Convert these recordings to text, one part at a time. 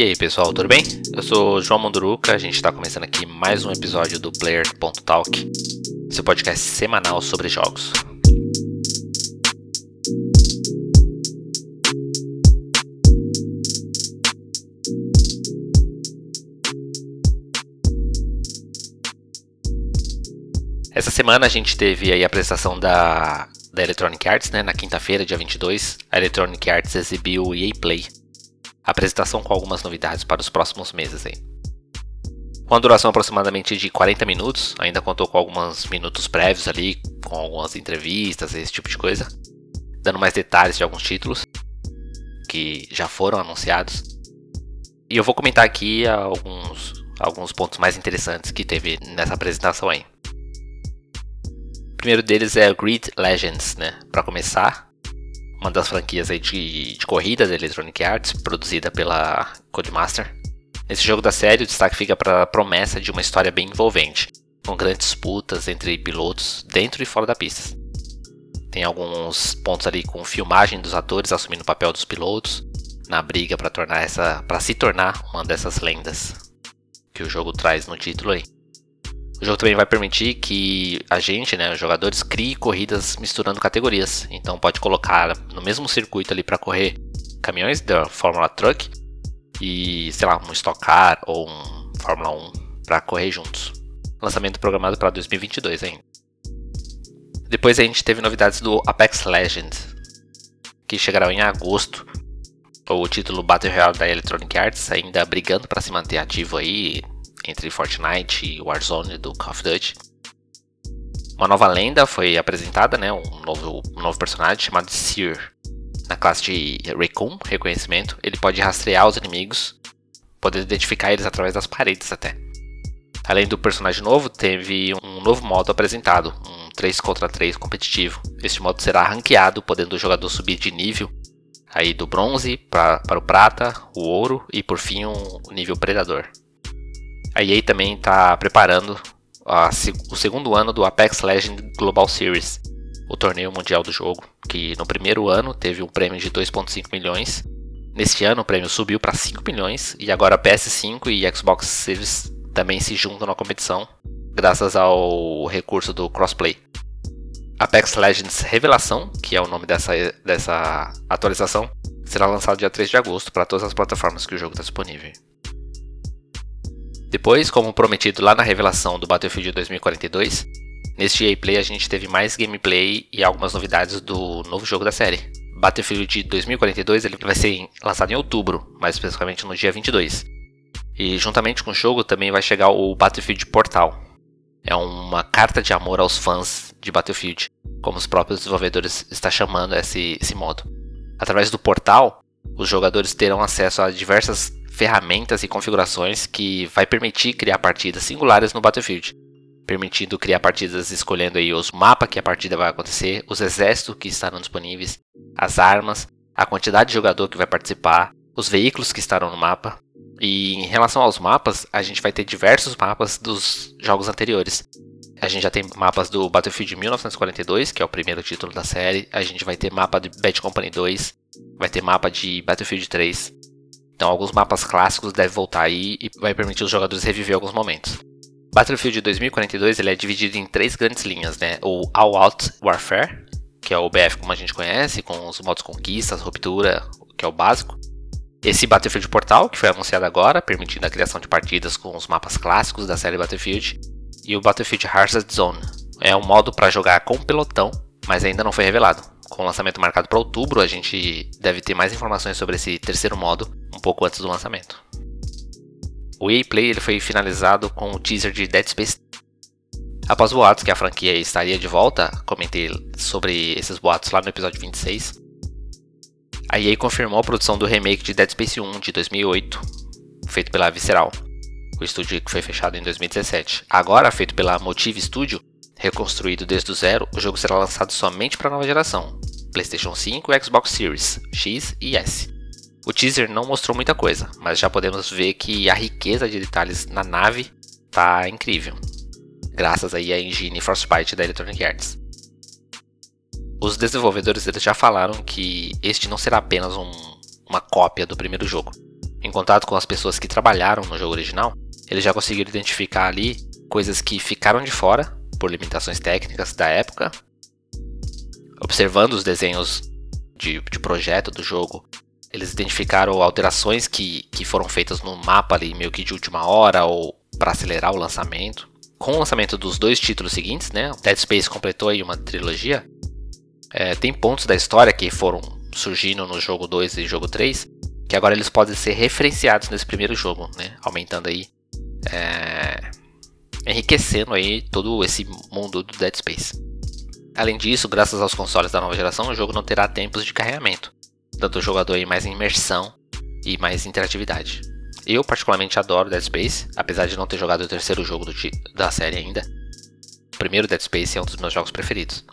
E aí pessoal, tudo bem? Eu sou João Munduruca, a gente está começando aqui mais um episódio do Player.talk, seu podcast semanal sobre jogos. Essa semana a gente teve aí a apresentação da, da Electronic Arts, né? Na quinta-feira, dia 22, a Electronic Arts exibiu o EA Play. Apresentação com algumas novidades para os próximos meses aí. Com a duração aproximadamente de 40 minutos, ainda contou com alguns minutos prévios ali, com algumas entrevistas, esse tipo de coisa, dando mais detalhes de alguns títulos que já foram anunciados. E eu vou comentar aqui alguns, alguns pontos mais interessantes que teve nessa apresentação aí primeiro deles é o Grid Legends, né? Para começar, uma das franquias aí de, de corrida da Electronic Arts, produzida pela Codemaster. Nesse jogo da série, o destaque fica para a promessa de uma história bem envolvente, com grandes disputas entre pilotos dentro e fora da pista. Tem alguns pontos ali com filmagem dos atores assumindo o papel dos pilotos na briga para tornar essa, para se tornar uma dessas lendas que o jogo traz no título aí. O jogo também vai permitir que a gente, né, os jogadores, crie corridas misturando categorias. Então pode colocar no mesmo circuito ali para correr caminhões da Fórmula Truck e, sei lá, um Stock Car ou um Fórmula 1 para correr juntos. Lançamento programado para 2022 ainda. Depois a gente teve novidades do Apex Legends, que chegará em agosto. O título Battle Royale da Electronic Arts ainda brigando para se manter ativo aí entre Fortnite e Warzone do Call of Duty. Uma nova lenda foi apresentada, né, um, novo, um novo personagem chamado Seer. Na classe de Recon, reconhecimento, ele pode rastrear os inimigos, podendo identificar eles através das paredes até. Além do personagem novo, teve um novo modo apresentado, um 3 contra 3 competitivo. Este modo será ranqueado, podendo o jogador subir de nível aí do bronze pra, para o prata, o ouro e por fim um nível predador. A EA também está preparando a, o segundo ano do Apex Legends Global Series, o torneio mundial do jogo, que no primeiro ano teve um prêmio de 2,5 milhões. Neste ano o prêmio subiu para 5 milhões e agora PS5 e Xbox Series também se juntam na competição, graças ao recurso do crossplay. Apex Legends Revelação, que é o nome dessa, dessa atualização, será lançado dia 3 de agosto para todas as plataformas que o jogo está disponível. Depois, como prometido lá na revelação do Battlefield 2042, neste EA Play a gente teve mais gameplay e algumas novidades do novo jogo da série. Battlefield 2042 ele vai ser lançado em outubro, mais especificamente no dia 22. E juntamente com o jogo também vai chegar o Battlefield Portal. É uma carta de amor aos fãs de Battlefield, como os próprios desenvolvedores estão chamando esse, esse modo. Através do portal, os jogadores terão acesso a diversas ferramentas e configurações que vai permitir criar partidas singulares no Battlefield, permitindo criar partidas escolhendo aí os mapas que a partida vai acontecer, os exércitos que estarão disponíveis, as armas, a quantidade de jogador que vai participar, os veículos que estarão no mapa. E em relação aos mapas, a gente vai ter diversos mapas dos jogos anteriores. A gente já tem mapas do Battlefield 1942, que é o primeiro título da série. A gente vai ter mapa de Bad Company 2, vai ter mapa de Battlefield 3. Então alguns mapas clássicos devem voltar aí e vai permitir os jogadores reviver alguns momentos. Battlefield 2042 ele é dividido em três grandes linhas, né? O All Out Warfare, que é o BF como a gente conhece, com os modos conquistas, ruptura, que é o básico. Esse Battlefield Portal, que foi anunciado agora, permitindo a criação de partidas com os mapas clássicos da série Battlefield. E o Battlefield Hazard Zone, é um modo para jogar com pelotão, mas ainda não foi revelado com o lançamento marcado para outubro, a gente deve ter mais informações sobre esse terceiro modo um pouco antes do lançamento. O EA Play ele foi finalizado com o teaser de Dead Space. Após boatos que a franquia estaria de volta, comentei sobre esses boatos lá no episódio 26. A EA confirmou a produção do remake de Dead Space 1 de 2008, feito pela Visceral, o estúdio que foi fechado em 2017. Agora feito pela Motive Studio, Reconstruído desde o zero, o jogo será lançado somente para a nova geração, PlayStation 5 e Xbox Series X e S. O teaser não mostrou muita coisa, mas já podemos ver que a riqueza de detalhes na nave tá incrível, graças aí à engine Frostbite da Electronic Arts. Os desenvolvedores já falaram que este não será apenas um, uma cópia do primeiro jogo, em contato com as pessoas que trabalharam no jogo original, eles já conseguiram identificar ali coisas que ficaram de fora por limitações técnicas da época. Observando os desenhos de, de projeto do jogo, eles identificaram alterações que, que foram feitas no mapa ali meio que de última hora ou para acelerar o lançamento. Com o lançamento dos dois títulos seguintes, né, Dead Space completou aí uma trilogia. É, tem pontos da história que foram surgindo no jogo 2 e jogo 3 que agora eles podem ser referenciados nesse primeiro jogo, né, aumentando aí é, enriquecendo aí todo esse mundo do Dead Space. Além disso, graças aos consoles da nova geração, o jogo não terá tempos de carregamento, dando o jogador aí mais imersão e mais interatividade. Eu particularmente adoro Dead Space, apesar de não ter jogado o terceiro jogo da série ainda. O primeiro Dead Space é um dos meus jogos preferidos.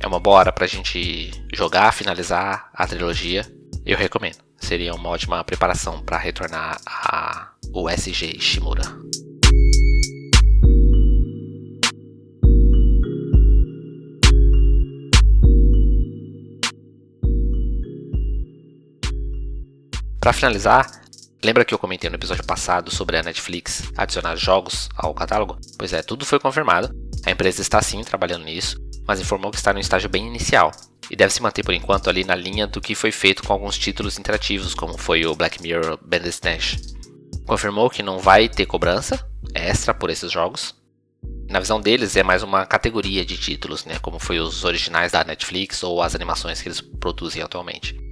É uma boa hora pra gente jogar, finalizar a trilogia. Eu recomendo. Seria uma ótima preparação para retornar a o SG Shimura. Para finalizar, lembra que eu comentei no episódio passado sobre a Netflix adicionar jogos ao catálogo? Pois é, tudo foi confirmado. A empresa está sim trabalhando nisso, mas informou que está no estágio bem inicial e deve se manter por enquanto ali na linha do que foi feito com alguns títulos interativos, como foi o Black Mirror Bandersnatch. Confirmou que não vai ter cobrança extra por esses jogos. Na visão deles é mais uma categoria de títulos, né, como foi os originais da Netflix ou as animações que eles produzem atualmente.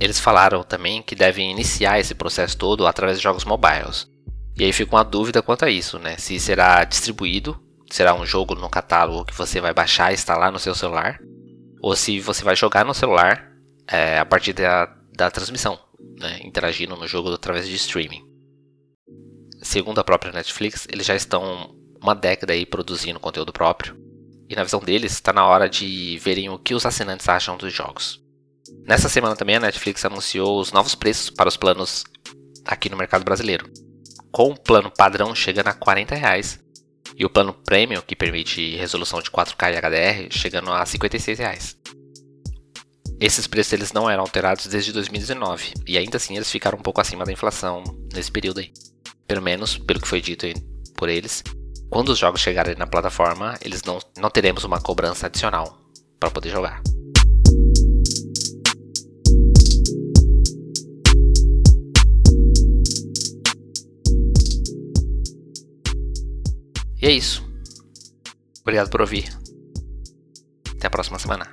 Eles falaram também que devem iniciar esse processo todo através de jogos mobiles. E aí fica uma dúvida quanto a isso, né? Se será distribuído, será um jogo no catálogo que você vai baixar e instalar no seu celular, ou se você vai jogar no celular é, a partir da, da transmissão, né? interagindo no jogo através de streaming. Segundo a própria Netflix, eles já estão uma década aí produzindo conteúdo próprio, e na visão deles está na hora de verem o que os assinantes acham dos jogos. Nessa semana também a Netflix anunciou os novos preços para os planos aqui no mercado brasileiro. Com o plano padrão chegando a 40 reais, e o plano Premium, que permite resolução de 4K e HDR, chegando a 56 reais. Esses preços eles não eram alterados desde 2019 e ainda assim eles ficaram um pouco acima da inflação nesse período aí. Pelo menos, pelo que foi dito por eles, quando os jogos chegarem na plataforma, eles não, não teremos uma cobrança adicional para poder jogar. E é isso. Obrigado por ouvir. Até a próxima semana.